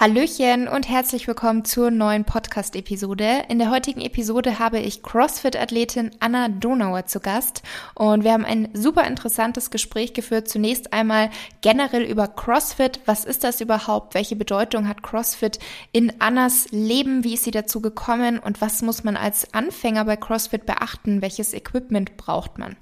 Hallöchen und herzlich willkommen zur neuen Podcast-Episode. In der heutigen Episode habe ich CrossFit-Athletin Anna Donauer zu Gast und wir haben ein super interessantes Gespräch geführt. Zunächst einmal generell über CrossFit. Was ist das überhaupt? Welche Bedeutung hat CrossFit in Annas Leben? Wie ist sie dazu gekommen? Und was muss man als Anfänger bei CrossFit beachten? Welches Equipment braucht man?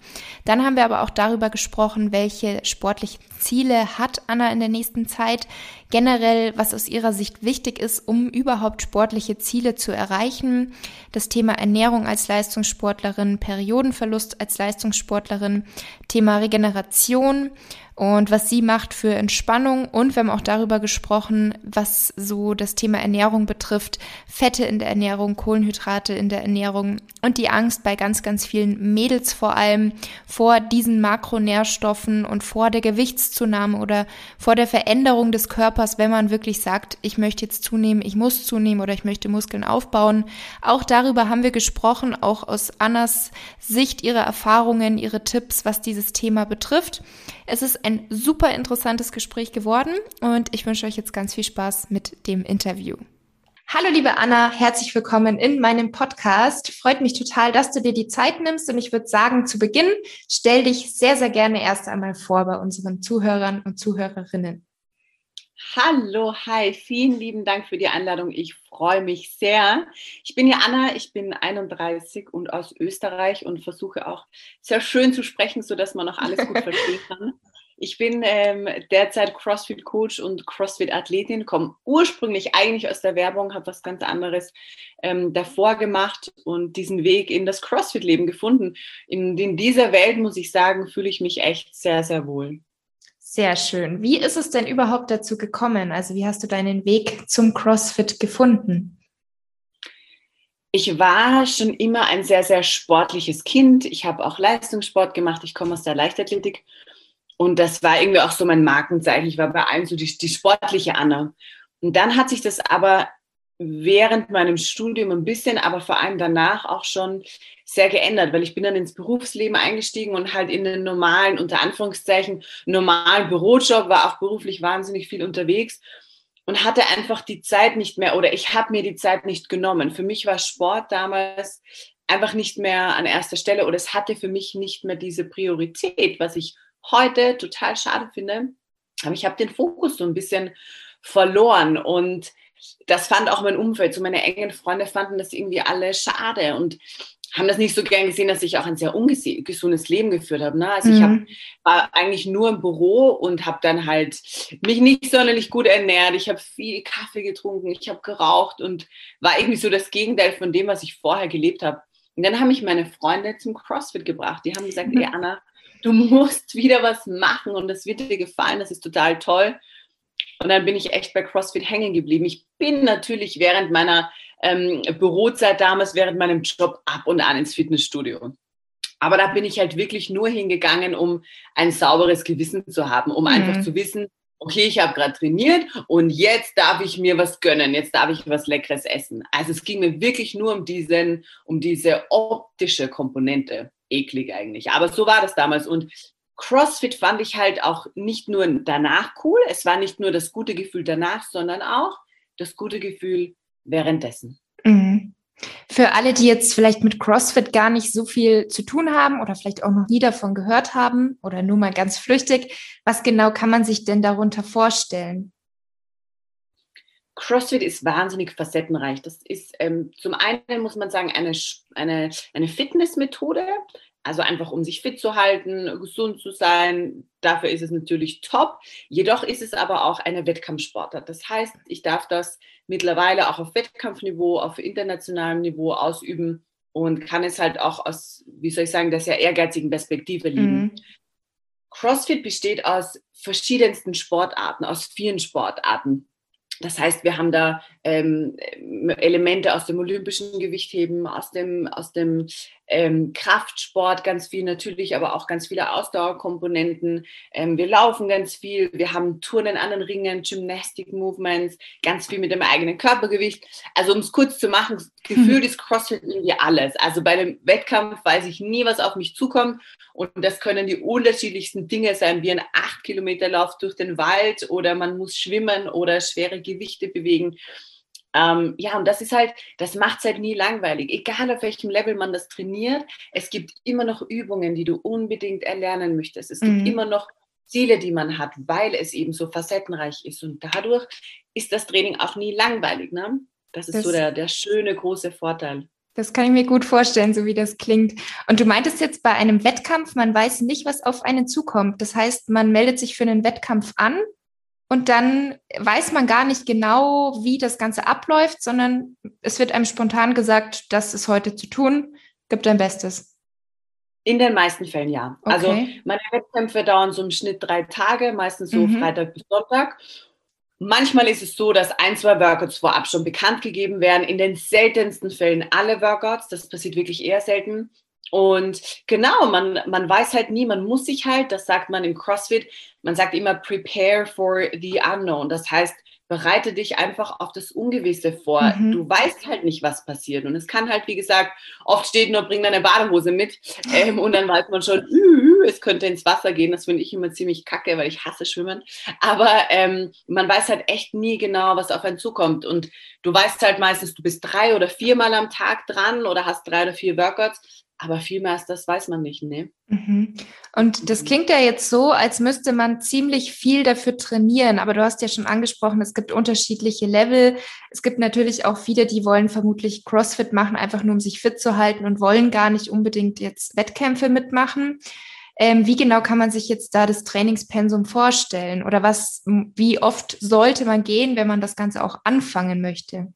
Dann haben wir aber auch darüber gesprochen, welche sportlichen Ziele hat Anna in der nächsten Zeit? Generell, was aus ihrer Sicht wichtig ist, um überhaupt sportliche Ziele zu erreichen. Das Thema Ernährung als Leistungssportlerin, Periodenverlust als Leistungssportlerin, Thema Regeneration und was sie macht für Entspannung. Und wir haben auch darüber gesprochen, was so das Thema Ernährung betrifft. Fette in der Ernährung, Kohlenhydrate in der Ernährung und die Angst bei ganz, ganz vielen Mädels vor allem vor diesen Makronährstoffen und vor der Gewichtszunahme oder vor der Veränderung des Körpers, wenn man wirklich sagt, ich möchte jetzt zunehmen, ich muss zunehmen oder ich möchte Muskeln aufbauen. Auch darüber haben wir gesprochen, auch aus Annas Sicht, ihre Erfahrungen, ihre Tipps, was dieses Thema betrifft. Es ist ein super interessantes Gespräch geworden und ich wünsche euch jetzt ganz viel Spaß mit dem Interview. Hallo liebe Anna, herzlich willkommen in meinem Podcast. Freut mich total, dass du dir die Zeit nimmst und ich würde sagen, zu Beginn stell dich sehr, sehr gerne erst einmal vor bei unseren Zuhörern und Zuhörerinnen. Hallo, hi, vielen lieben Dank für die Einladung. Ich freue mich sehr. Ich bin ja Anna, ich bin 31 und aus Österreich und versuche auch sehr schön zu sprechen, sodass man noch alles gut verstehen kann. Ich bin ähm, derzeit CrossFit-Coach und CrossFit-Athletin, komme ursprünglich eigentlich aus der Werbung, habe was ganz anderes ähm, davor gemacht und diesen Weg in das CrossFit-Leben gefunden. In, in dieser Welt, muss ich sagen, fühle ich mich echt sehr, sehr wohl. Sehr schön. Wie ist es denn überhaupt dazu gekommen? Also wie hast du deinen Weg zum CrossFit gefunden? Ich war schon immer ein sehr, sehr sportliches Kind. Ich habe auch Leistungssport gemacht. Ich komme aus der Leichtathletik und das war irgendwie auch so mein Markenzeichen. Ich war bei allen so die, die sportliche Anna. Und dann hat sich das aber während meinem Studium ein bisschen, aber vor allem danach auch schon sehr geändert, weil ich bin dann ins Berufsleben eingestiegen und halt in den normalen, unter Anführungszeichen, normalen Bürojob, war auch beruflich wahnsinnig viel unterwegs und hatte einfach die Zeit nicht mehr oder ich habe mir die Zeit nicht genommen. Für mich war Sport damals einfach nicht mehr an erster Stelle oder es hatte für mich nicht mehr diese Priorität, was ich heute total schade finde. Aber ich habe den Fokus so ein bisschen verloren und das fand auch mein Umfeld. So meine engen Freunde fanden das irgendwie alle schade und haben das nicht so gern gesehen, dass ich auch ein sehr ungesundes Leben geführt habe. Ne? Also mhm. ich hab, war eigentlich nur im Büro und habe dann halt mich nicht sonderlich gut ernährt. Ich habe viel Kaffee getrunken, ich habe geraucht und war irgendwie so das Gegenteil von dem, was ich vorher gelebt habe. Und dann haben mich meine Freunde zum CrossFit gebracht. Die haben gesagt, mhm. ey Anna, du musst wieder was machen und das wird dir gefallen, das ist total toll. Und dann bin ich echt bei CrossFit hängen geblieben. Ich bin natürlich während meiner ähm, Bürozeit damals, während meinem Job ab und an ins Fitnessstudio. Aber da bin ich halt wirklich nur hingegangen, um ein sauberes Gewissen zu haben, um mhm. einfach zu wissen, okay, ich habe gerade trainiert und jetzt darf ich mir was gönnen, jetzt darf ich was Leckeres essen. Also es ging mir wirklich nur um diesen, um diese optische Komponente eklig eigentlich. Aber so war das damals. Und CrossFit fand ich halt auch nicht nur danach cool. Es war nicht nur das gute Gefühl danach, sondern auch das gute Gefühl währenddessen. Mhm. Für alle, die jetzt vielleicht mit CrossFit gar nicht so viel zu tun haben oder vielleicht auch noch nie davon gehört haben oder nur mal ganz flüchtig, was genau kann man sich denn darunter vorstellen? CrossFit ist wahnsinnig facettenreich. Das ist ähm, zum einen, muss man sagen, eine, eine, eine Fitnessmethode, also einfach um sich fit zu halten, gesund zu sein. Dafür ist es natürlich top. Jedoch ist es aber auch eine Wettkampfsportart. Das heißt, ich darf das mittlerweile auch auf Wettkampfniveau, auf internationalem Niveau ausüben und kann es halt auch aus, wie soll ich sagen, der sehr ehrgeizigen Perspektive lieben. Mhm. CrossFit besteht aus verschiedensten Sportarten, aus vielen Sportarten. Das heißt, wir haben da ähm, Elemente aus dem olympischen Gewichtheben, aus dem, aus dem ähm, Kraftsport ganz viel natürlich, aber auch ganz viele Ausdauerkomponenten. Ähm, wir laufen ganz viel, wir haben Turnen an den Ringen, Gymnastic Movements, ganz viel mit dem eigenen Körpergewicht. Also um es kurz zu machen, gefühlt ist CrossFit irgendwie alles. Also bei einem Wettkampf weiß ich nie, was auf mich zukommt und das können die unterschiedlichsten Dinge sein, wie ein 8 Kilometer Lauf durch den Wald oder man muss schwimmen oder schwere Gewichte bewegen. Ähm, ja, und das ist halt, das macht es halt nie langweilig. Egal auf welchem Level man das trainiert, es gibt immer noch Übungen, die du unbedingt erlernen möchtest. Es gibt mhm. immer noch Ziele, die man hat, weil es eben so facettenreich ist. Und dadurch ist das Training auch nie langweilig. Ne? Das ist das, so der, der schöne große Vorteil. Das kann ich mir gut vorstellen, so wie das klingt. Und du meintest jetzt bei einem Wettkampf, man weiß nicht, was auf einen zukommt. Das heißt, man meldet sich für einen Wettkampf an und dann weiß man gar nicht genau, wie das Ganze abläuft, sondern es wird einem spontan gesagt, das ist heute zu tun, gib dein Bestes. In den meisten Fällen ja. Also okay. Also meine Wettkämpfe dauern so im Schnitt drei Tage, meistens so mhm. Freitag bis Sonntag. Manchmal ist es so, dass ein, zwei Workouts vorab schon bekannt gegeben werden. In den seltensten Fällen alle Workouts. Das passiert wirklich eher selten. Und genau, man, man weiß halt nie, man muss sich halt, das sagt man im CrossFit, man sagt immer prepare for the unknown. Das heißt, bereite dich einfach auf das Ungewisse vor. Mhm. Du weißt halt nicht, was passiert. Und es kann halt, wie gesagt, oft steht nur, bring deine Badehose mit. Ähm, und dann weiß man schon, es könnte ins Wasser gehen. Das finde ich immer ziemlich kacke, weil ich hasse Schwimmen. Aber ähm, man weiß halt echt nie genau, was auf einen zukommt. Und du weißt halt meistens, du bist drei oder viermal am Tag dran oder hast drei oder vier Workouts. Aber viel mehr als das weiß man nicht, ne? Mhm. Und das mhm. klingt ja jetzt so, als müsste man ziemlich viel dafür trainieren. Aber du hast ja schon angesprochen, es gibt unterschiedliche Level. Es gibt natürlich auch viele, die wollen vermutlich CrossFit machen, einfach nur um sich fit zu halten und wollen gar nicht unbedingt jetzt Wettkämpfe mitmachen. Ähm, wie genau kann man sich jetzt da das Trainingspensum vorstellen? Oder was, wie oft sollte man gehen, wenn man das Ganze auch anfangen möchte?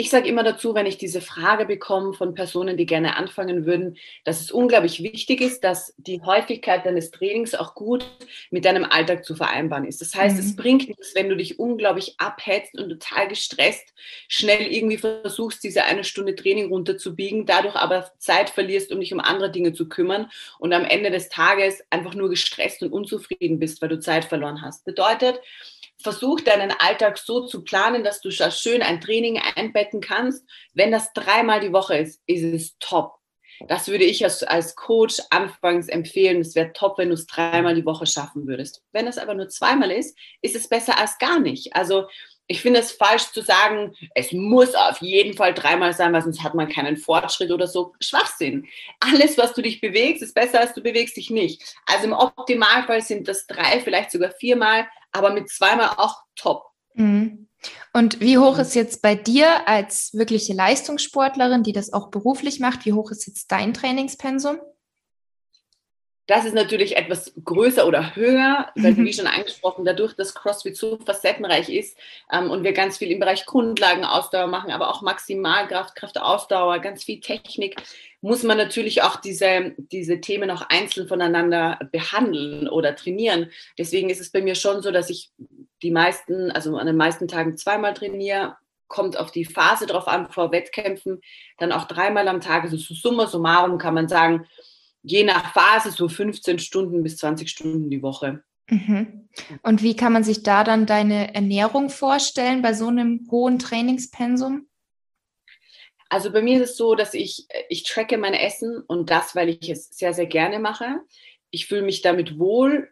Ich sage immer dazu, wenn ich diese Frage bekomme von Personen, die gerne anfangen würden, dass es unglaublich wichtig ist, dass die Häufigkeit deines Trainings auch gut mit deinem Alltag zu vereinbaren ist. Das heißt, mhm. es bringt nichts, wenn du dich unglaublich abhetzt und total gestresst schnell irgendwie versuchst, diese eine Stunde Training runterzubiegen, dadurch aber Zeit verlierst, um dich um andere Dinge zu kümmern und am Ende des Tages einfach nur gestresst und unzufrieden bist, weil du Zeit verloren hast. Bedeutet, versuch deinen Alltag so zu planen, dass du schön ein Training einbetten kannst. Wenn das dreimal die Woche ist, ist es top. Das würde ich als, als Coach anfangs empfehlen. Es wäre top, wenn du es dreimal die Woche schaffen würdest. Wenn es aber nur zweimal ist, ist es besser als gar nicht. Also ich finde es falsch zu sagen, es muss auf jeden Fall dreimal sein, weil sonst hat man keinen Fortschritt oder so. Schwachsinn. Alles, was du dich bewegst, ist besser, als du bewegst dich nicht. Also im Optimalfall sind das drei, vielleicht sogar viermal, aber mit zweimal auch top. Mhm. Und wie hoch ist jetzt bei dir als wirkliche Leistungssportlerin, die das auch beruflich macht, wie hoch ist jetzt dein Trainingspensum? Das ist natürlich etwas größer oder höher, weil, mhm. wie schon angesprochen, dadurch, dass CrossFit so facettenreich ist ähm, und wir ganz viel im Bereich Grundlagenausdauer machen, aber auch Maximalkraft, Kraftausdauer, ganz viel Technik, muss man natürlich auch diese, diese Themen auch einzeln voneinander behandeln oder trainieren. Deswegen ist es bei mir schon so, dass ich die meisten, also an den meisten Tagen zweimal trainiere, kommt auf die Phase drauf an, vor Wettkämpfen, dann auch dreimal am Tag, also so summa summarum kann man sagen, je nach Phase so 15 Stunden bis 20 Stunden die Woche. Mhm. Und wie kann man sich da dann deine Ernährung vorstellen bei so einem hohen Trainingspensum? Also bei mir ist es so, dass ich, ich tracke mein Essen und das, weil ich es sehr, sehr gerne mache. Ich fühle mich damit wohl.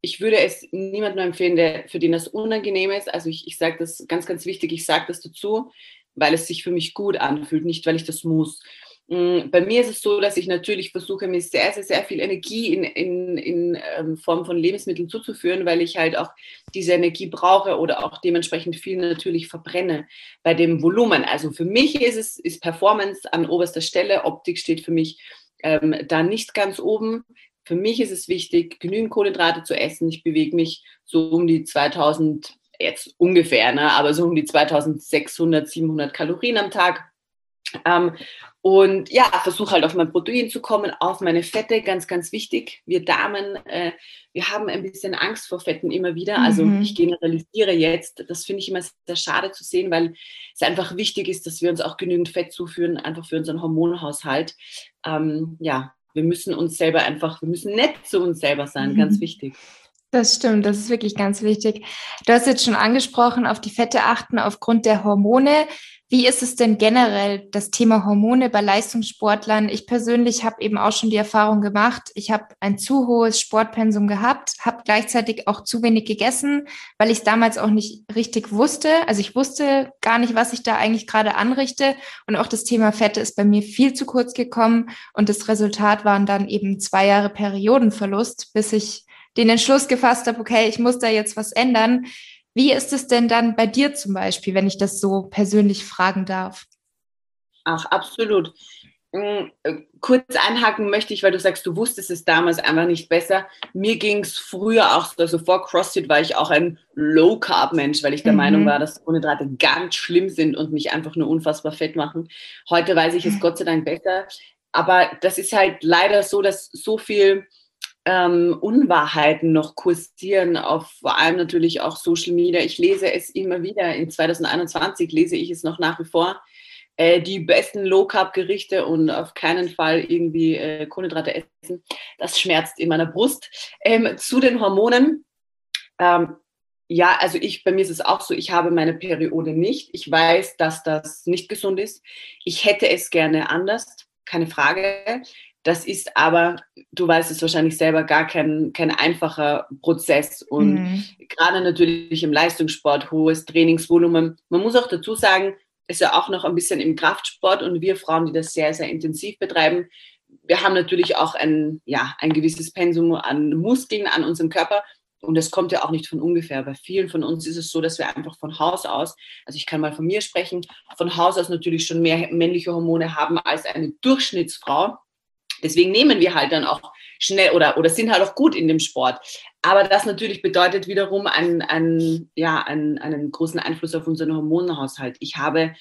Ich würde es niemandem empfehlen, der, für den das unangenehm ist. Also ich, ich sage das ganz, ganz wichtig, ich sage das dazu, weil es sich für mich gut anfühlt, nicht weil ich das muss. Mm, bei mir ist es so, dass ich natürlich versuche, mir sehr, sehr, sehr viel Energie in, in, in ähm, Form von Lebensmitteln zuzuführen, weil ich halt auch diese Energie brauche oder auch dementsprechend viel natürlich verbrenne bei dem Volumen. Also für mich ist es ist Performance an oberster Stelle. Optik steht für mich ähm, da nicht ganz oben. Für mich ist es wichtig, genügend Kohlenhydrate zu essen. Ich bewege mich so um die 2000, jetzt ungefähr, ne, aber so um die 2600, 700 Kalorien am Tag. Ähm, und ja, versuche halt auf mein Protein zu kommen, auf meine Fette, ganz, ganz wichtig. Wir Damen, äh, wir haben ein bisschen Angst vor Fetten immer wieder. Also mhm. ich generalisiere jetzt. Das finde ich immer sehr schade zu sehen, weil es einfach wichtig ist, dass wir uns auch genügend Fett zuführen, einfach für unseren Hormonhaushalt. Ähm, ja, wir müssen uns selber einfach, wir müssen nett zu uns selber sein, mhm. ganz wichtig. Das stimmt, das ist wirklich ganz wichtig. Du hast jetzt schon angesprochen, auf die Fette achten aufgrund der Hormone. Wie ist es denn generell, das Thema Hormone bei Leistungssportlern? Ich persönlich habe eben auch schon die Erfahrung gemacht, ich habe ein zu hohes Sportpensum gehabt, habe gleichzeitig auch zu wenig gegessen, weil ich es damals auch nicht richtig wusste. Also ich wusste gar nicht, was ich da eigentlich gerade anrichte. Und auch das Thema Fette ist bei mir viel zu kurz gekommen. Und das Resultat waren dann eben zwei Jahre Periodenverlust, bis ich den Entschluss gefasst habe, okay, ich muss da jetzt was ändern. Wie ist es denn dann bei dir zum Beispiel, wenn ich das so persönlich fragen darf? Ach, absolut. Mm, äh, kurz einhaken möchte ich, weil du sagst, du wusstest es damals einfach nicht besser. Mir ging es früher auch, also vor CrossFit war ich auch ein Low-Carb-Mensch, weil ich der mhm. Meinung war, dass Kohlenhydrate ganz schlimm sind und mich einfach nur unfassbar fett machen. Heute weiß ich es. Gott sei Dank besser. Aber das ist halt leider so, dass so viel ähm, Unwahrheiten noch kursieren, auf vor allem natürlich auch Social Media. Ich lese es immer wieder. In 2021 lese ich es noch nach wie vor. Äh, die besten Low-Carb-Gerichte und auf keinen Fall irgendwie äh, Kohlenhydrate essen. Das schmerzt in meiner Brust. Ähm, zu den Hormonen. Ähm, ja, also ich, bei mir ist es auch so, ich habe meine Periode nicht. Ich weiß, dass das nicht gesund ist. Ich hätte es gerne anders, keine Frage. Das ist aber, du weißt es wahrscheinlich selber, gar kein, kein einfacher Prozess. Und mhm. gerade natürlich im Leistungssport, hohes Trainingsvolumen. Man muss auch dazu sagen, ist ja auch noch ein bisschen im Kraftsport und wir Frauen, die das sehr, sehr intensiv betreiben, wir haben natürlich auch ein, ja, ein gewisses Pensum an Muskeln an unserem Körper. Und das kommt ja auch nicht von ungefähr. Bei vielen von uns ist es so, dass wir einfach von Haus aus, also ich kann mal von mir sprechen, von Haus aus natürlich schon mehr männliche Hormone haben als eine Durchschnittsfrau. Deswegen nehmen wir halt dann auch schnell oder, oder sind halt auch gut in dem Sport. Aber das natürlich bedeutet wiederum einen, einen, ja, einen, einen großen Einfluss auf unseren Hormonhaushalt. Ich habe,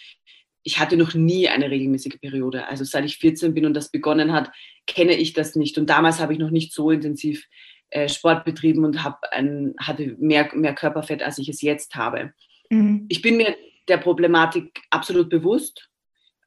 ich hatte noch nie eine regelmäßige Periode. Also seit ich 14 bin und das begonnen hat, kenne ich das nicht. Und damals habe ich noch nicht so intensiv äh, Sport betrieben und ein, hatte mehr, mehr Körperfett, als ich es jetzt habe. Mhm. Ich bin mir der Problematik absolut bewusst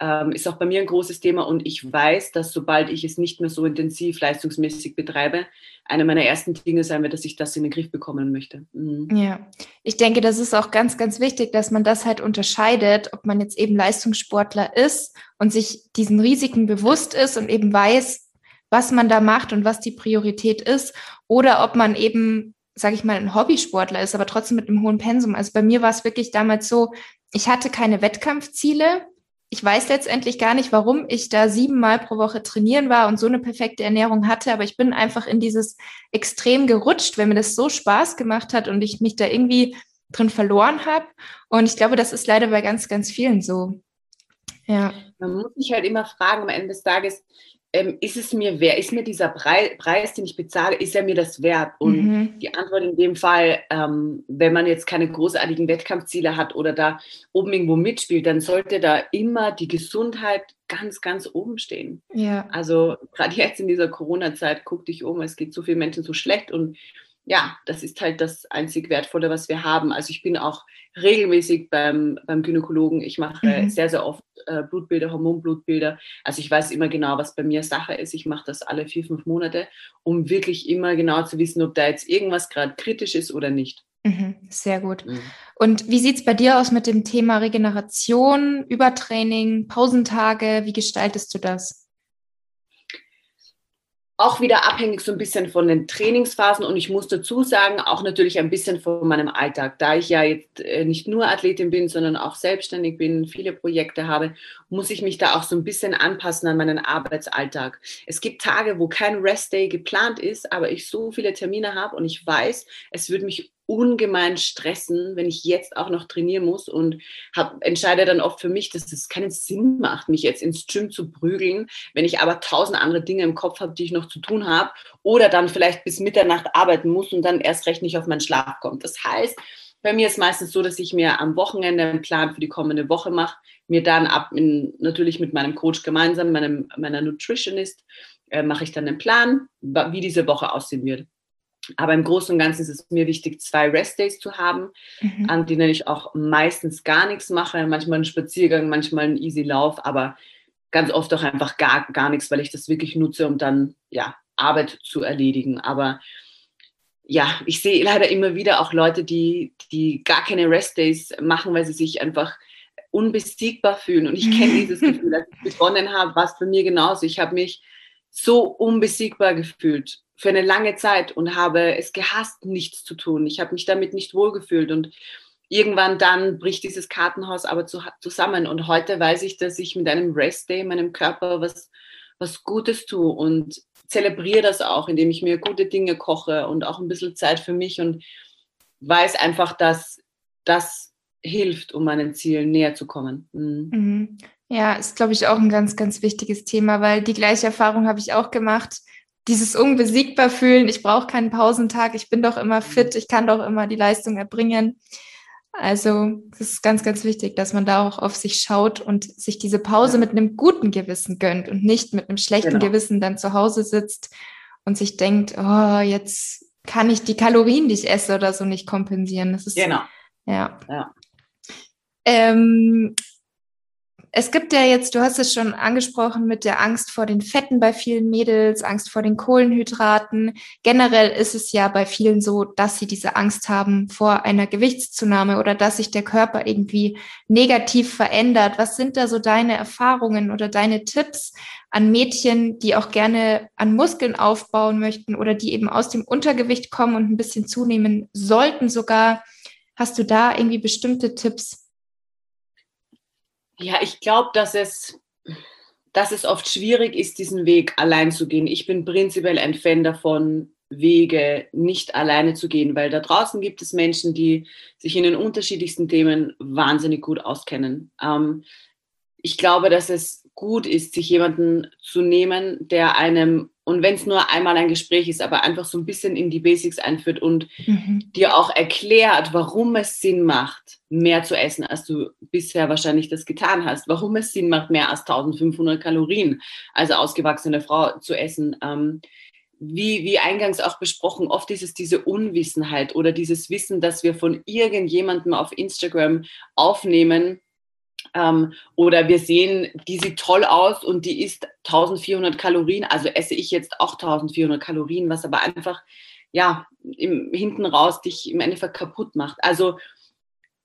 ähm, ist auch bei mir ein großes Thema und ich weiß, dass sobald ich es nicht mehr so intensiv leistungsmäßig betreibe, eine meiner ersten Dinge sein wird, dass ich das in den Griff bekommen möchte. Mhm. Ja, ich denke, das ist auch ganz, ganz wichtig, dass man das halt unterscheidet, ob man jetzt eben Leistungssportler ist und sich diesen Risiken bewusst ist und eben weiß, was man da macht und was die Priorität ist, oder ob man eben, sage ich mal, ein Hobbysportler ist, aber trotzdem mit einem hohen Pensum. Also bei mir war es wirklich damals so, ich hatte keine Wettkampfziele, ich weiß letztendlich gar nicht, warum ich da siebenmal pro Woche trainieren war und so eine perfekte Ernährung hatte, aber ich bin einfach in dieses Extrem gerutscht, wenn mir das so Spaß gemacht hat und ich mich da irgendwie drin verloren habe. Und ich glaube, das ist leider bei ganz, ganz vielen so. Ja. Man muss sich halt immer fragen am Ende des Tages, ähm, ist es mir wert, ist mir dieser Preis, Preis, den ich bezahle, ist er mir das wert? Und mhm. die Antwort in dem Fall, ähm, wenn man jetzt keine großartigen Wettkampfziele hat oder da oben irgendwo mitspielt, dann sollte da immer die Gesundheit ganz, ganz oben stehen. Ja. Also gerade jetzt in dieser Corona-Zeit, guck dich um, es geht so vielen Menschen so schlecht und ja, das ist halt das einzig Wertvolle, was wir haben. Also ich bin auch regelmäßig beim, beim Gynäkologen. Ich mache mhm. sehr, sehr oft äh, Blutbilder, Hormonblutbilder. Also ich weiß immer genau, was bei mir Sache ist. Ich mache das alle vier, fünf Monate, um wirklich immer genau zu wissen, ob da jetzt irgendwas gerade kritisch ist oder nicht. Mhm, sehr gut. Mhm. Und wie sieht es bei dir aus mit dem Thema Regeneration, Übertraining, Pausentage? Wie gestaltest du das? Auch wieder abhängig so ein bisschen von den Trainingsphasen. Und ich muss dazu sagen, auch natürlich ein bisschen von meinem Alltag, da ich ja jetzt äh, nicht nur Athletin bin, sondern auch selbstständig bin, viele Projekte habe, muss ich mich da auch so ein bisschen anpassen an meinen Arbeitsalltag. Es gibt Tage, wo kein Rest-Day geplant ist, aber ich so viele Termine habe und ich weiß, es würde mich ungemein stressen, wenn ich jetzt auch noch trainieren muss und hab, entscheide dann oft für mich, dass es keinen Sinn macht, mich jetzt ins Gym zu prügeln, wenn ich aber tausend andere Dinge im Kopf habe, die ich noch zu tun habe oder dann vielleicht bis Mitternacht arbeiten muss und dann erst recht nicht auf meinen Schlaf kommt. Das heißt, bei mir ist meistens so, dass ich mir am Wochenende einen Plan für die kommende Woche mache, mir dann ab, in, natürlich mit meinem Coach gemeinsam, meinem, meiner Nutritionist, äh, mache ich dann einen Plan, wie diese Woche aussehen wird. Aber im Großen und Ganzen ist es mir wichtig, zwei Restdays zu haben, mhm. an denen ich auch meistens gar nichts mache. Manchmal einen Spaziergang, manchmal einen Easy Lauf, aber ganz oft auch einfach gar, gar nichts, weil ich das wirklich nutze, um dann ja, Arbeit zu erledigen. Aber ja, ich sehe leider immer wieder auch Leute, die, die gar keine Restdays machen, weil sie sich einfach unbesiegbar fühlen. Und ich kenne dieses Gefühl, als ich begonnen habe, war es bei mir genauso. Ich habe mich so unbesiegbar gefühlt für eine lange Zeit und habe es gehasst, nichts zu tun. Ich habe mich damit nicht wohlgefühlt und irgendwann dann bricht dieses Kartenhaus aber zu, zusammen. Und heute weiß ich, dass ich mit einem Rest Day meinem Körper was, was Gutes tue und zelebriere das auch, indem ich mir gute Dinge koche und auch ein bisschen Zeit für mich und weiß einfach, dass das hilft, um meinen Zielen näher zu kommen. Mhm. Mhm. Ja, ist, glaube ich, auch ein ganz, ganz wichtiges Thema, weil die gleiche Erfahrung habe ich auch gemacht dieses unbesiegbar fühlen, ich brauche keinen Pausentag, ich bin doch immer fit, ich kann doch immer die Leistung erbringen. Also es ist ganz, ganz wichtig, dass man da auch auf sich schaut und sich diese Pause ja. mit einem guten Gewissen gönnt und nicht mit einem schlechten genau. Gewissen dann zu Hause sitzt und sich denkt, oh, jetzt kann ich die Kalorien, die ich esse oder so nicht kompensieren. Das ist genau. Ja. ja. Ähm, es gibt ja jetzt, du hast es schon angesprochen, mit der Angst vor den Fetten bei vielen Mädels, Angst vor den Kohlenhydraten. Generell ist es ja bei vielen so, dass sie diese Angst haben vor einer Gewichtszunahme oder dass sich der Körper irgendwie negativ verändert. Was sind da so deine Erfahrungen oder deine Tipps an Mädchen, die auch gerne an Muskeln aufbauen möchten oder die eben aus dem Untergewicht kommen und ein bisschen zunehmen sollten sogar? Hast du da irgendwie bestimmte Tipps? Ja, ich glaube, dass es, dass es oft schwierig ist, diesen Weg allein zu gehen. Ich bin prinzipiell ein Fan davon, Wege nicht alleine zu gehen, weil da draußen gibt es Menschen, die sich in den unterschiedlichsten Themen wahnsinnig gut auskennen. Ähm, ich glaube, dass es gut ist, sich jemanden zu nehmen, der einem und wenn es nur einmal ein Gespräch ist, aber einfach so ein bisschen in die Basics einführt und mhm. dir auch erklärt, warum es Sinn macht, mehr zu essen, als du bisher wahrscheinlich das getan hast, warum es Sinn macht, mehr als 1500 Kalorien als ausgewachsene Frau zu essen. Ähm, wie, wie eingangs auch besprochen, oft ist es diese Unwissenheit oder dieses Wissen, dass wir von irgendjemandem auf Instagram aufnehmen, ähm, oder wir sehen, die sieht toll aus und die isst 1400 Kalorien, also esse ich jetzt auch 1400 Kalorien, was aber einfach, ja, im, hinten raus dich im Endeffekt kaputt macht. Also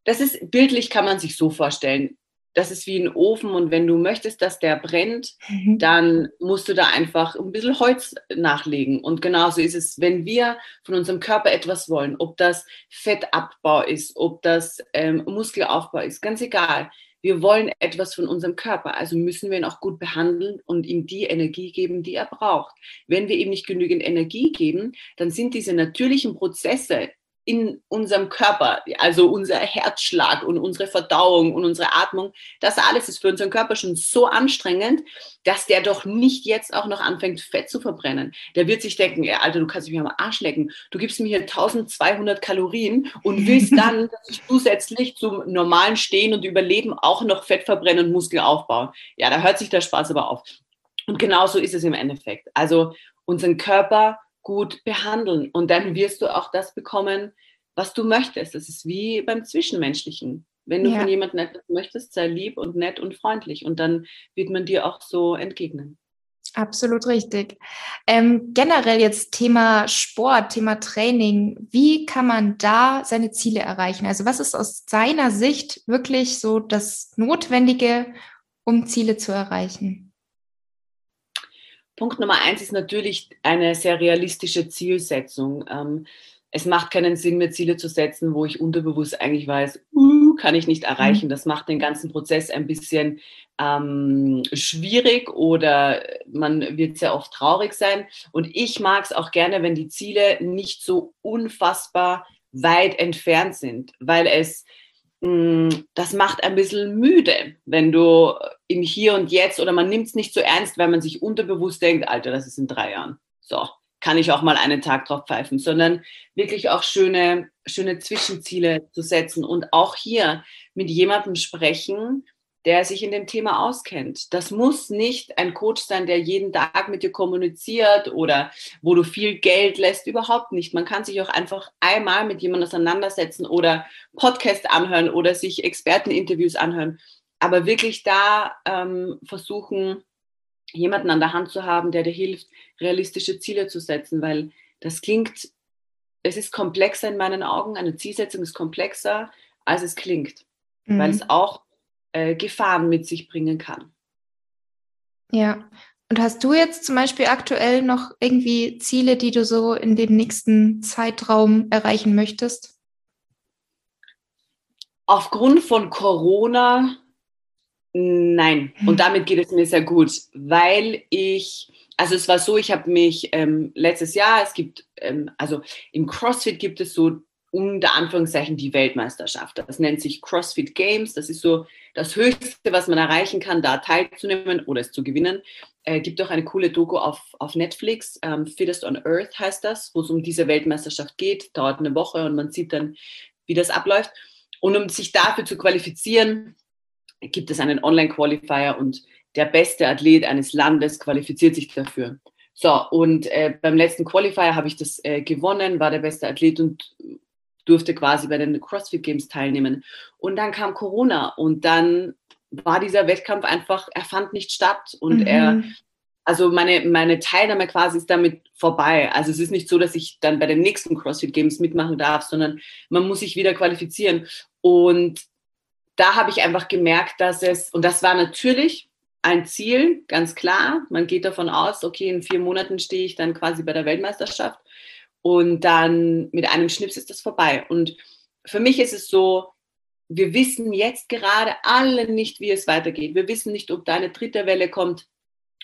das ist, bildlich kann man sich so vorstellen. Das ist wie ein Ofen und wenn du möchtest, dass der brennt, mhm. dann musst du da einfach ein bisschen Holz nachlegen. Und genauso ist es, wenn wir von unserem Körper etwas wollen, ob das Fettabbau ist, ob das ähm, Muskelaufbau ist, ganz egal wir wollen etwas von unserem Körper, also müssen wir ihn auch gut behandeln und ihm die Energie geben, die er braucht. Wenn wir ihm nicht genügend Energie geben, dann sind diese natürlichen Prozesse in unserem Körper, also unser Herzschlag und unsere Verdauung und unsere Atmung, das alles ist für unseren Körper schon so anstrengend, dass der doch nicht jetzt auch noch anfängt, Fett zu verbrennen. Der wird sich denken, ey, Alter, du kannst mich am Arsch lecken. Du gibst mir hier 1200 Kalorien und willst dann, dass ich zusätzlich zum normalen Stehen und Überleben auch noch Fett verbrennen und Muskel aufbauen. Ja, da hört sich der Spaß aber auf. Und genauso ist es im Endeffekt. Also unseren Körper gut behandeln. Und dann wirst du auch das bekommen, was du möchtest. Das ist wie beim Zwischenmenschlichen. Wenn du ja. von jemandem etwas möchtest, sei lieb und nett und freundlich. Und dann wird man dir auch so entgegnen. Absolut richtig. Ähm, generell jetzt Thema Sport, Thema Training. Wie kann man da seine Ziele erreichen? Also was ist aus seiner Sicht wirklich so das Notwendige, um Ziele zu erreichen? Punkt Nummer eins ist natürlich eine sehr realistische Zielsetzung. Ähm, es macht keinen Sinn, mir Ziele zu setzen, wo ich unterbewusst eigentlich weiß, uh, kann ich nicht erreichen. Mhm. Das macht den ganzen Prozess ein bisschen ähm, schwierig oder man wird sehr oft traurig sein. Und ich mag es auch gerne, wenn die Ziele nicht so unfassbar weit entfernt sind, weil es das macht ein bisschen müde, wenn du im Hier und Jetzt oder man nimmt es nicht so ernst, weil man sich unterbewusst denkt, Alter, das ist in drei Jahren. So, kann ich auch mal einen Tag drauf pfeifen, sondern wirklich auch schöne, schöne Zwischenziele zu setzen und auch hier mit jemandem sprechen, der sich in dem Thema auskennt. Das muss nicht ein Coach sein, der jeden Tag mit dir kommuniziert oder wo du viel Geld lässt. Überhaupt nicht. Man kann sich auch einfach einmal mit jemandem auseinandersetzen oder Podcast anhören oder sich Experteninterviews anhören. Aber wirklich da ähm, versuchen, jemanden an der Hand zu haben, der dir hilft, realistische Ziele zu setzen, weil das klingt, es ist komplexer in meinen Augen. Eine Zielsetzung ist komplexer, als es klingt, mhm. weil es auch äh, Gefahren mit sich bringen kann. Ja. Und hast du jetzt zum Beispiel aktuell noch irgendwie Ziele, die du so in dem nächsten Zeitraum erreichen möchtest? Aufgrund von Corona nein. Und hm. damit geht es mir sehr gut, weil ich, also es war so, ich habe mich ähm, letztes Jahr, es gibt, ähm, also im CrossFit gibt es so unter Anführungszeichen die Weltmeisterschaft. Das nennt sich CrossFit Games. Das ist so das Höchste, was man erreichen kann, da teilzunehmen oder es zu gewinnen. Äh, gibt auch eine coole Doku auf, auf Netflix, ähm, Fittest on Earth heißt das, wo es um diese Weltmeisterschaft geht. Dauert eine Woche und man sieht dann, wie das abläuft. Und um sich dafür zu qualifizieren, gibt es einen Online-Qualifier und der beste Athlet eines Landes qualifiziert sich dafür. So, und äh, beim letzten Qualifier habe ich das äh, gewonnen, war der beste Athlet und durfte quasi bei den CrossFit Games teilnehmen. Und dann kam Corona und dann war dieser Wettkampf einfach, er fand nicht statt und mhm. er, also meine, meine Teilnahme quasi ist damit vorbei. Also es ist nicht so, dass ich dann bei den nächsten CrossFit Games mitmachen darf, sondern man muss sich wieder qualifizieren. Und da habe ich einfach gemerkt, dass es, und das war natürlich ein Ziel, ganz klar. Man geht davon aus, okay, in vier Monaten stehe ich dann quasi bei der Weltmeisterschaft. Und dann mit einem Schnips ist das vorbei. Und für mich ist es so, wir wissen jetzt gerade alle nicht, wie es weitergeht. Wir wissen nicht, ob da eine dritte Welle kommt.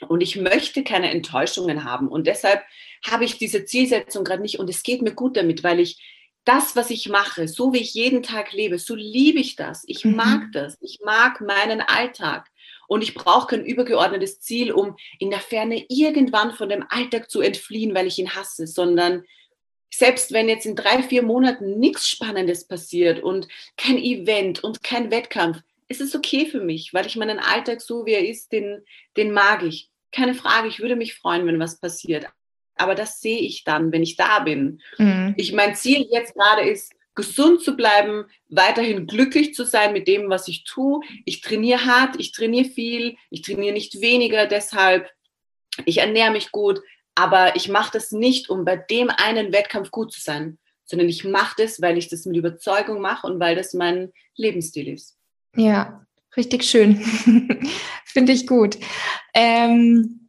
Und ich möchte keine Enttäuschungen haben. Und deshalb habe ich diese Zielsetzung gerade nicht. Und es geht mir gut damit, weil ich das, was ich mache, so wie ich jeden Tag lebe, so liebe ich das. Ich mhm. mag das. Ich mag meinen Alltag. Und ich brauche kein übergeordnetes Ziel, um in der Ferne irgendwann von dem Alltag zu entfliehen, weil ich ihn hasse, sondern selbst wenn jetzt in drei, vier Monaten nichts Spannendes passiert und kein Event und kein Wettkampf, ist es okay für mich, weil ich meinen Alltag so, wie er ist, den, den mag ich. Keine Frage, ich würde mich freuen, wenn was passiert. Aber das sehe ich dann, wenn ich da bin. Mhm. Ich, mein Ziel jetzt gerade ist, gesund zu bleiben, weiterhin glücklich zu sein mit dem, was ich tue. Ich trainiere hart, ich trainiere viel, ich trainiere nicht weniger, deshalb ich ernähre mich gut, aber ich mache das nicht, um bei dem einen Wettkampf gut zu sein, sondern ich mache das, weil ich das mit Überzeugung mache und weil das mein Lebensstil ist. Ja, richtig schön. Finde ich gut. Ähm,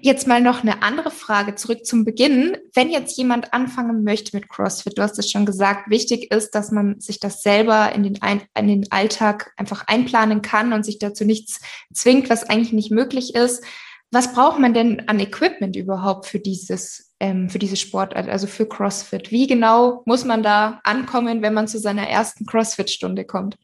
Jetzt mal noch eine andere Frage zurück zum Beginn. Wenn jetzt jemand anfangen möchte mit CrossFit, du hast es schon gesagt, wichtig ist, dass man sich das selber in den, in den Alltag einfach einplanen kann und sich dazu nichts zwingt, was eigentlich nicht möglich ist. Was braucht man denn an Equipment überhaupt für dieses, ähm, für diese Sportart, also für CrossFit? Wie genau muss man da ankommen, wenn man zu seiner ersten CrossFit-Stunde kommt?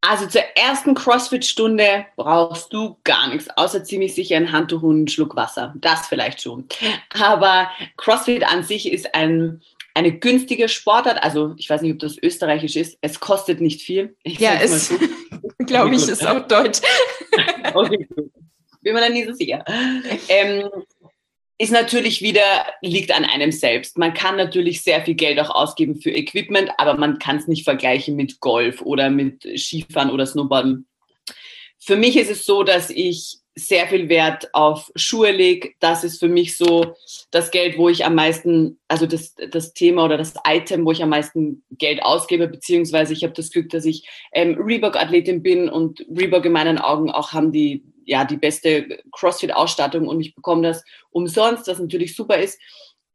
Also zur ersten CrossFit-Stunde brauchst du gar nichts, außer ziemlich sicher ein Handtuch und einen Schluck Wasser. Das vielleicht schon. Aber CrossFit an sich ist ein, eine günstige Sportart. Also ich weiß nicht, ob das österreichisch ist. Es kostet nicht viel. Ich ja, es, glaube ich, ist auch deutsch. okay, bin mir da nie so sicher. Ähm, ist natürlich wieder, liegt an einem selbst. Man kann natürlich sehr viel Geld auch ausgeben für Equipment, aber man kann es nicht vergleichen mit Golf oder mit Skifahren oder Snowboarden. Für mich ist es so, dass ich sehr viel Wert auf Schuhe lege. Das ist für mich so das Geld, wo ich am meisten, also das, das Thema oder das Item, wo ich am meisten Geld ausgebe, beziehungsweise ich habe das Glück, dass ich ähm, Reebok-Athletin bin und Reebok in meinen Augen auch haben die ja die beste CrossFit-Ausstattung und ich bekomme das umsonst, was natürlich super ist.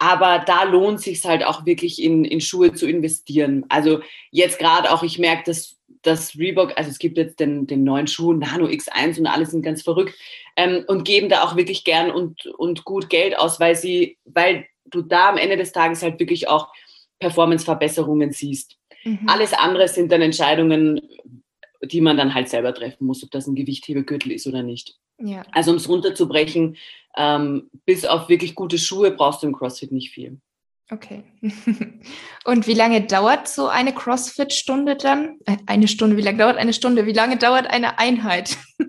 aber da lohnt sich halt auch wirklich in, in Schuhe zu investieren. Also jetzt gerade auch, ich merke, dass das Reebok, also es gibt jetzt den, den neuen Schuh Nano X1 und alle sind ganz verrückt ähm, und geben da auch wirklich gern und, und gut Geld aus, weil sie, weil du da am Ende des Tages halt wirklich auch Performance-Verbesserungen siehst. Mhm. Alles andere sind dann Entscheidungen, die man dann halt selber treffen muss, ob das ein Gewichthebegürtel ist oder nicht. Ja. Also um es runterzubrechen, ähm, bis auf wirklich gute Schuhe brauchst du im CrossFit nicht viel. Okay. Und wie lange dauert so eine CrossFit-Stunde dann? Äh, eine Stunde, wie lange dauert eine Stunde? Wie lange dauert eine Einheit?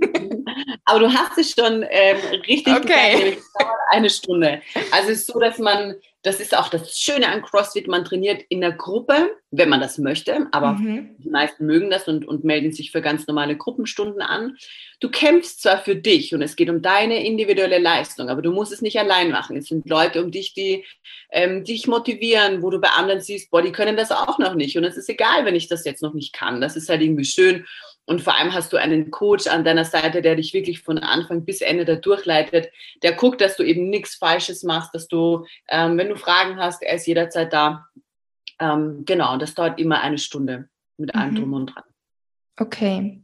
Aber du hast es schon ähm, richtig okay. gesagt, eine Stunde. Also es ist so, dass man das ist auch das Schöne an CrossFit, man trainiert in der Gruppe, wenn man das möchte, aber mhm. die meisten mögen das und, und melden sich für ganz normale Gruppenstunden an. Du kämpfst zwar für dich und es geht um deine individuelle Leistung, aber du musst es nicht allein machen. Es sind Leute um dich, die ähm, dich motivieren, wo du bei anderen siehst, boah, die können das auch noch nicht und es ist egal, wenn ich das jetzt noch nicht kann. Das ist halt irgendwie schön und vor allem hast du einen Coach an deiner Seite, der dich wirklich von Anfang bis Ende da durchleitet, der guckt, dass du eben nichts Falsches machst, dass du, ähm, wenn du Fragen hast, er ist jederzeit da. Ähm, genau, das dauert immer eine Stunde mit allem mhm. drum und dran. Okay.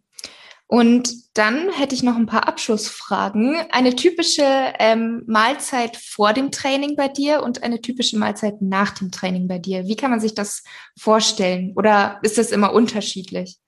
Und dann hätte ich noch ein paar Abschlussfragen. Eine typische ähm, Mahlzeit vor dem Training bei dir und eine typische Mahlzeit nach dem Training bei dir. Wie kann man sich das vorstellen? Oder ist das immer unterschiedlich?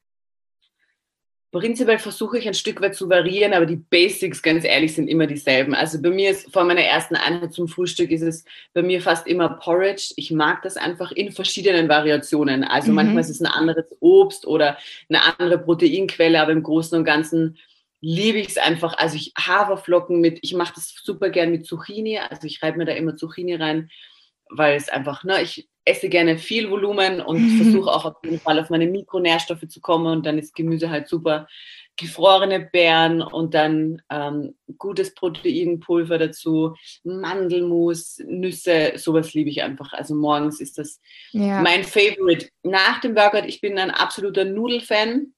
Prinzipiell versuche ich ein Stück weit zu variieren, aber die Basics, ganz ehrlich, sind immer dieselben. Also bei mir ist vor meiner ersten Einheit zum Frühstück ist es bei mir fast immer Porridge. Ich mag das einfach in verschiedenen Variationen. Also mhm. manchmal ist es ein anderes Obst oder eine andere Proteinquelle, aber im Großen und Ganzen liebe ich es einfach. Also ich Haferflocken mit, ich mache das super gern mit Zucchini. Also ich reibe mir da immer Zucchini rein, weil es einfach, ne, ich esse gerne viel Volumen und mhm. versuche auch auf jeden Fall auf meine Mikronährstoffe zu kommen und dann ist Gemüse halt super. Gefrorene Beeren und dann ähm, gutes Proteinpulver dazu, Mandelmus, Nüsse, sowas liebe ich einfach. Also morgens ist das ja. mein Favorite. Nach dem Workout, ich bin ein absoluter Nudelfan.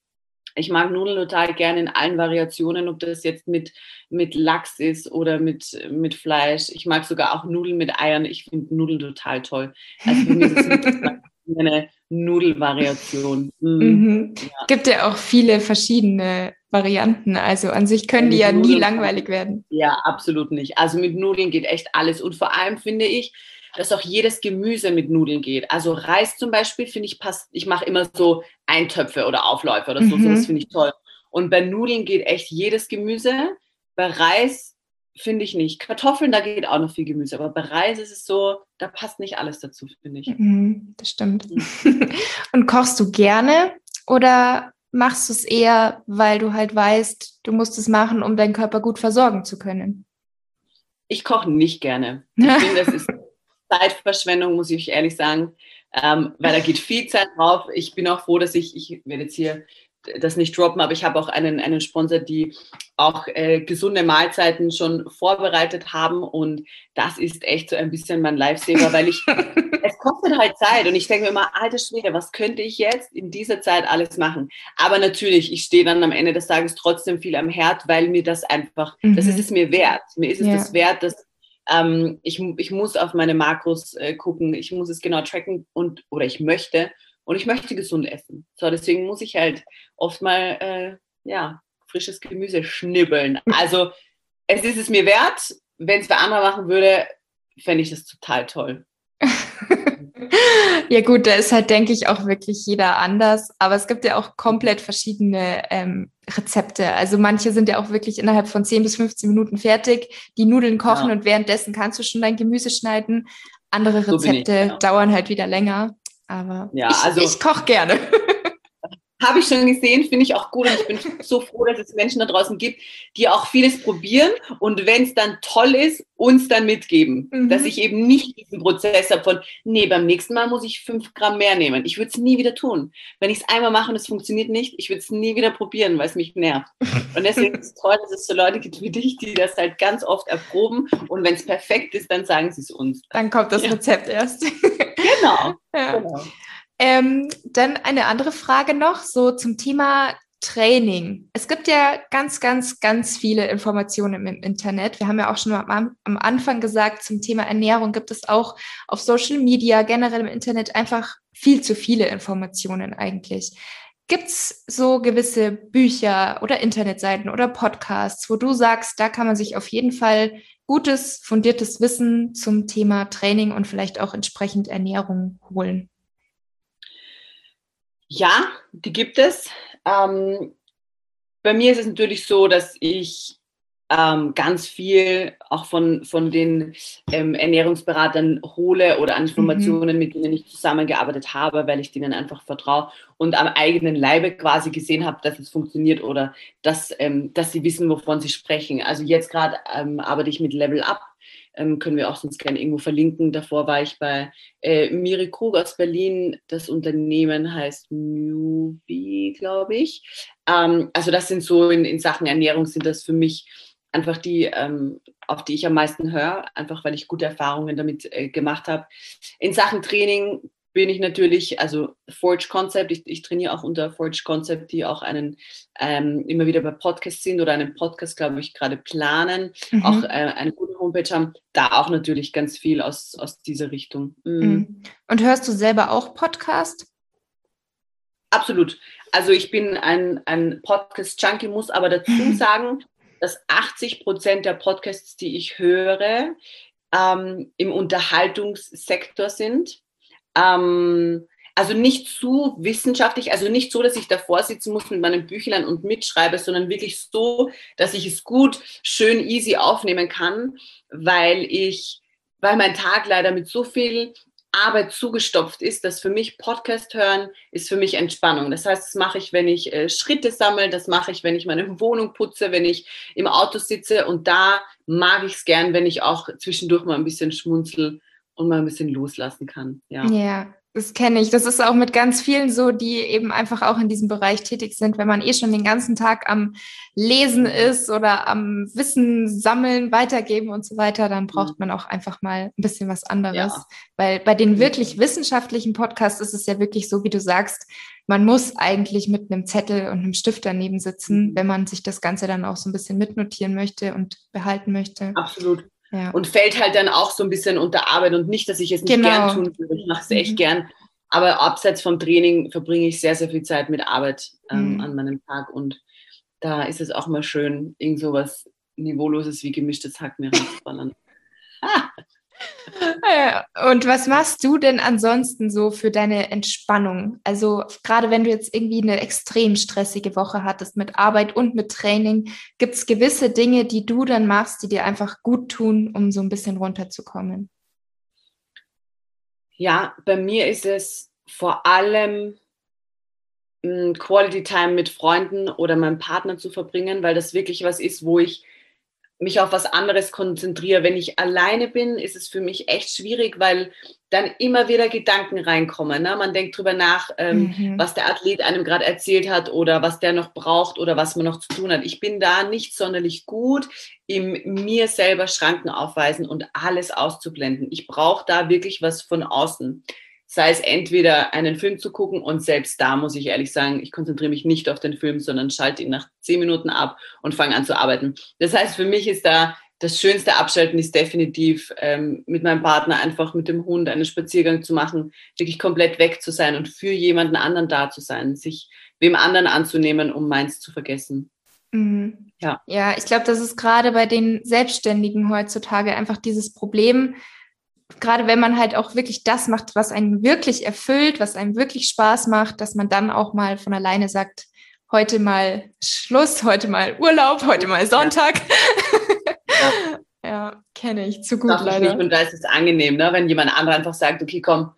Ich mag Nudeln total gerne in allen Variationen, ob das jetzt mit, mit Lachs ist oder mit, mit Fleisch. Ich mag sogar auch Nudeln mit Eiern. Ich finde Nudeln total toll. Also für mich ist es eine Nudelvariation. Mhm. Mhm. Ja. Gibt ja auch viele verschiedene Varianten. Also an sich können ja, die ja Nudeln nie langweilig werden. Ja, absolut nicht. Also mit Nudeln geht echt alles. Und vor allem finde ich, dass auch jedes Gemüse mit Nudeln geht. Also Reis zum Beispiel finde ich passt, ich mache immer so Eintöpfe oder Aufläufe oder so, mhm. sowas finde ich toll. Und bei Nudeln geht echt jedes Gemüse. Bei Reis finde ich nicht. Kartoffeln, da geht auch noch viel Gemüse, aber bei Reis ist es so, da passt nicht alles dazu, finde ich. Mhm, das stimmt. Mhm. Und kochst du gerne oder machst du es eher, weil du halt weißt, du musst es machen, um deinen Körper gut versorgen zu können? Ich koche nicht gerne. Ich finde, das ist Zeitverschwendung, muss ich ehrlich sagen, ähm, weil da geht viel Zeit drauf. Ich bin auch froh, dass ich, ich werde jetzt hier das nicht droppen, aber ich habe auch einen, einen Sponsor, die auch äh, gesunde Mahlzeiten schon vorbereitet haben und das ist echt so ein bisschen mein Lifesaver, weil ich, es kostet halt Zeit und ich denke mir immer, alte Schwede, was könnte ich jetzt in dieser Zeit alles machen? Aber natürlich, ich stehe dann am Ende des Tages trotzdem viel am Herd, weil mir das einfach, mhm. das ist es mir wert. Mir ist es ja. das wert, dass ähm, ich, ich muss auf meine Makros äh, gucken, ich muss es genau tracken und oder ich möchte und ich möchte gesund essen. So, deswegen muss ich halt oft mal äh, ja, frisches Gemüse schnibbeln. Also es ist es mir wert. Wenn es wer andere machen würde, fände ich das total toll. ja gut, da ist halt, denke ich, auch wirklich jeder anders. Aber es gibt ja auch komplett verschiedene ähm, Rezepte. Also manche sind ja auch wirklich innerhalb von 10 bis 15 Minuten fertig, die Nudeln kochen ja. und währenddessen kannst du schon dein Gemüse schneiden. Andere Rezepte so ich, ja. dauern halt wieder länger. Aber ja, ich, also, ich koche gerne. Habe ich schon gesehen, finde ich auch gut und ich bin so froh, dass es Menschen da draußen gibt, die auch vieles probieren und wenn es dann toll ist, uns dann mitgeben. Mhm. Dass ich eben nicht diesen Prozess habe von, nee, beim nächsten Mal muss ich fünf Gramm mehr nehmen. Ich würde es nie wieder tun. Wenn ich es einmal mache und es funktioniert nicht, ich würde es nie wieder probieren, weil es mich nervt. Und deswegen ist es toll, dass es so Leute gibt wie dich, die das halt ganz oft erproben und wenn es perfekt ist, dann sagen sie es uns. Dann kommt das ja. Rezept erst. Genau. ja. genau. Ähm, dann eine andere Frage noch, so zum Thema Training. Es gibt ja ganz, ganz, ganz viele Informationen im Internet. Wir haben ja auch schon am, am, Anfang gesagt, zum Thema Ernährung gibt es auch auf Social Media, generell im Internet einfach viel zu viele Informationen eigentlich. Gibt es so gewisse Bücher oder Internetseiten oder Podcasts, wo du sagst, da kann man sich auf jeden Fall gutes, fundiertes Wissen zum Thema Training und vielleicht auch entsprechend Ernährung holen? Ja, die gibt es. Ähm, bei mir ist es natürlich so, dass ich ähm, ganz viel auch von, von den ähm, Ernährungsberatern hole oder an Informationen, mhm. mit denen ich zusammengearbeitet habe, weil ich denen einfach vertraue und am eigenen Leibe quasi gesehen habe, dass es funktioniert oder dass, ähm, dass sie wissen, wovon sie sprechen. Also jetzt gerade ähm, arbeite ich mit Level Up ähm, können wir auch sonst gerne irgendwo verlinken. Davor war ich bei äh, Miri Krug aus Berlin. Das Unternehmen heißt Newbie, glaube ich. Ähm, also das sind so in, in Sachen Ernährung sind das für mich einfach die, ähm, auf die ich am meisten höre, einfach weil ich gute Erfahrungen damit äh, gemacht habe. In Sachen Training bin ich natürlich, also Forge Concept, ich, ich trainiere auch unter Forge Concept, die auch einen ähm, immer wieder bei Podcasts sind oder einen Podcast, glaube ich, gerade planen, mhm. auch äh, eine gute Homepage haben, da auch natürlich ganz viel aus, aus dieser Richtung. Mhm. mhm. Und hörst du selber auch Podcast? Absolut. Also ich bin ein, ein Podcast-Junkie, muss aber dazu sagen, dass 80 Prozent der Podcasts, die ich höre, ähm, im Unterhaltungssektor sind. Ähm, also nicht zu wissenschaftlich, also nicht so, dass ich davor sitzen muss mit meinem Büchlein und mitschreibe, sondern wirklich so, dass ich es gut, schön, easy aufnehmen kann, weil ich, weil mein Tag leider mit so viel Arbeit zugestopft ist, dass für mich Podcast hören ist für mich Entspannung. Das heißt, das mache ich, wenn ich äh, Schritte sammle, das mache ich, wenn ich meine Wohnung putze, wenn ich im Auto sitze und da mag ich es gern, wenn ich auch zwischendurch mal ein bisschen schmunzel und mal ein bisschen loslassen kann. Ja. ja. Das kenne ich. Das ist auch mit ganz vielen so, die eben einfach auch in diesem Bereich tätig sind. Wenn man eh schon den ganzen Tag am Lesen ist oder am Wissen sammeln, weitergeben und so weiter, dann braucht mhm. man auch einfach mal ein bisschen was anderes. Ja. Weil bei den wirklich wissenschaftlichen Podcasts ist es ja wirklich so, wie du sagst, man muss eigentlich mit einem Zettel und einem Stift daneben sitzen, mhm. wenn man sich das Ganze dann auch so ein bisschen mitnotieren möchte und behalten möchte. Absolut. Ja. Und fällt halt dann auch so ein bisschen unter Arbeit und nicht, dass ich es nicht genau. gern tun würde. Ich mache es echt mhm. gern. Aber abseits vom Training verbringe ich sehr, sehr viel Zeit mit Arbeit ähm, mhm. an meinem Tag. Und da ist es auch mal schön, irgend so was Niveauloses wie gemischtes Hack mir reinzuballern. Und was machst du denn ansonsten so für deine Entspannung? Also gerade wenn du jetzt irgendwie eine extrem stressige Woche hattest mit Arbeit und mit Training, gibt es gewisse Dinge, die du dann machst, die dir einfach gut tun, um so ein bisschen runterzukommen? Ja, bei mir ist es vor allem hm, Quality Time mit Freunden oder meinem Partner zu verbringen, weil das wirklich was ist, wo ich mich auf was anderes konzentriere. Wenn ich alleine bin, ist es für mich echt schwierig, weil dann immer wieder Gedanken reinkommen. Ne? Man denkt drüber nach, ähm, mhm. was der Athlet einem gerade erzählt hat oder was der noch braucht oder was man noch zu tun hat. Ich bin da nicht sonderlich gut im mir selber Schranken aufweisen und alles auszublenden. Ich brauche da wirklich was von außen sei es entweder einen Film zu gucken und selbst da muss ich ehrlich sagen, ich konzentriere mich nicht auf den Film, sondern schalte ihn nach zehn Minuten ab und fange an zu arbeiten. Das heißt, für mich ist da das schönste Abschalten ist definitiv ähm, mit meinem Partner einfach mit dem Hund einen Spaziergang zu machen, wirklich komplett weg zu sein und für jemanden anderen da zu sein, sich wem anderen anzunehmen, um meins zu vergessen. Mhm. Ja. ja, ich glaube, das ist gerade bei den Selbstständigen heutzutage einfach dieses Problem, gerade wenn man halt auch wirklich das macht, was einen wirklich erfüllt, was einem wirklich Spaß macht, dass man dann auch mal von alleine sagt, heute mal Schluss, heute mal Urlaub, heute mal Sonntag. Ja, ja kenne ich zu gut Darf leider. Und da ist es angenehm, ne? wenn jemand anderer einfach sagt, okay, komm,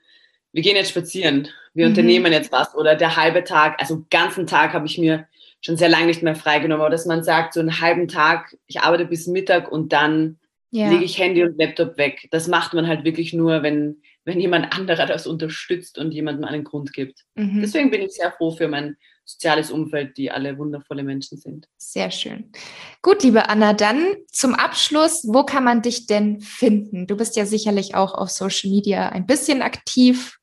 wir gehen jetzt spazieren, wir mhm. unternehmen jetzt was oder der halbe Tag, also den ganzen Tag habe ich mir schon sehr lange nicht mehr freigenommen, aber dass man sagt, so einen halben Tag, ich arbeite bis Mittag und dann ja. lege ich Handy und Laptop weg. Das macht man halt wirklich nur, wenn, wenn jemand anderer das unterstützt und jemandem einen Grund gibt. Mhm. Deswegen bin ich sehr froh für mein soziales Umfeld, die alle wundervolle Menschen sind. Sehr schön. Gut, liebe Anna, dann zum Abschluss, wo kann man dich denn finden? Du bist ja sicherlich auch auf Social Media ein bisschen aktiv.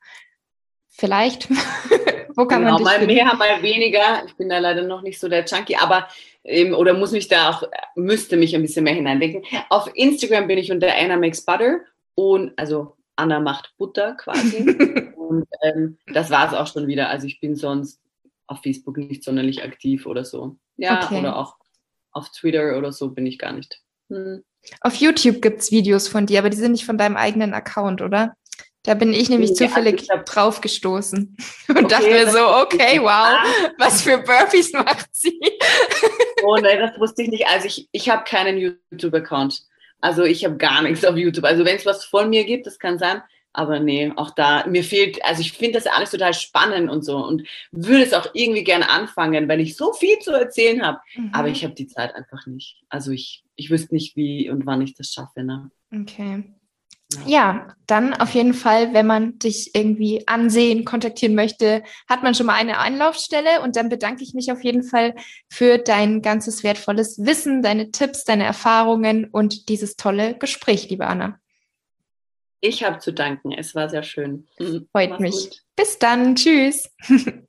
Vielleicht Wo kann genau, man mal mehr, mal weniger. Ich bin da leider noch nicht so der Junkie, aber ähm, oder muss mich da auch, müsste mich ein bisschen mehr hineindenken. Auf Instagram bin ich unter Anna Makes Butter und also Anna macht Butter quasi. und ähm, das war es auch schon wieder. Also ich bin sonst auf Facebook nicht sonderlich aktiv oder so. Ja, okay. oder auch auf Twitter oder so bin ich gar nicht. Hm. Auf YouTube gibt es Videos von dir, aber die sind nicht von deinem eigenen Account, oder? Da bin ich nämlich ja, zufällig also drauf gestoßen und okay, dachte mir so, okay, wow, was für Burpees macht sie? oh nein, das wusste ich nicht. Also ich, ich habe keinen YouTube-Account. Also ich habe gar nichts auf YouTube. Also wenn es was von mir gibt, das kann sein. Aber nee, auch da, mir fehlt, also ich finde das alles total spannend und so und würde es auch irgendwie gerne anfangen, weil ich so viel zu erzählen habe. Mhm. Aber ich habe die Zeit einfach nicht. Also ich, ich wüsste nicht, wie und wann ich das schaffe. Ne? Okay. Ja, dann auf jeden Fall, wenn man dich irgendwie ansehen, kontaktieren möchte, hat man schon mal eine Anlaufstelle und dann bedanke ich mich auf jeden Fall für dein ganzes wertvolles Wissen, deine Tipps, deine Erfahrungen und dieses tolle Gespräch, liebe Anna. Ich habe zu danken. Es war sehr schön. Freut Mach's mich. Gut. Bis dann. Tschüss.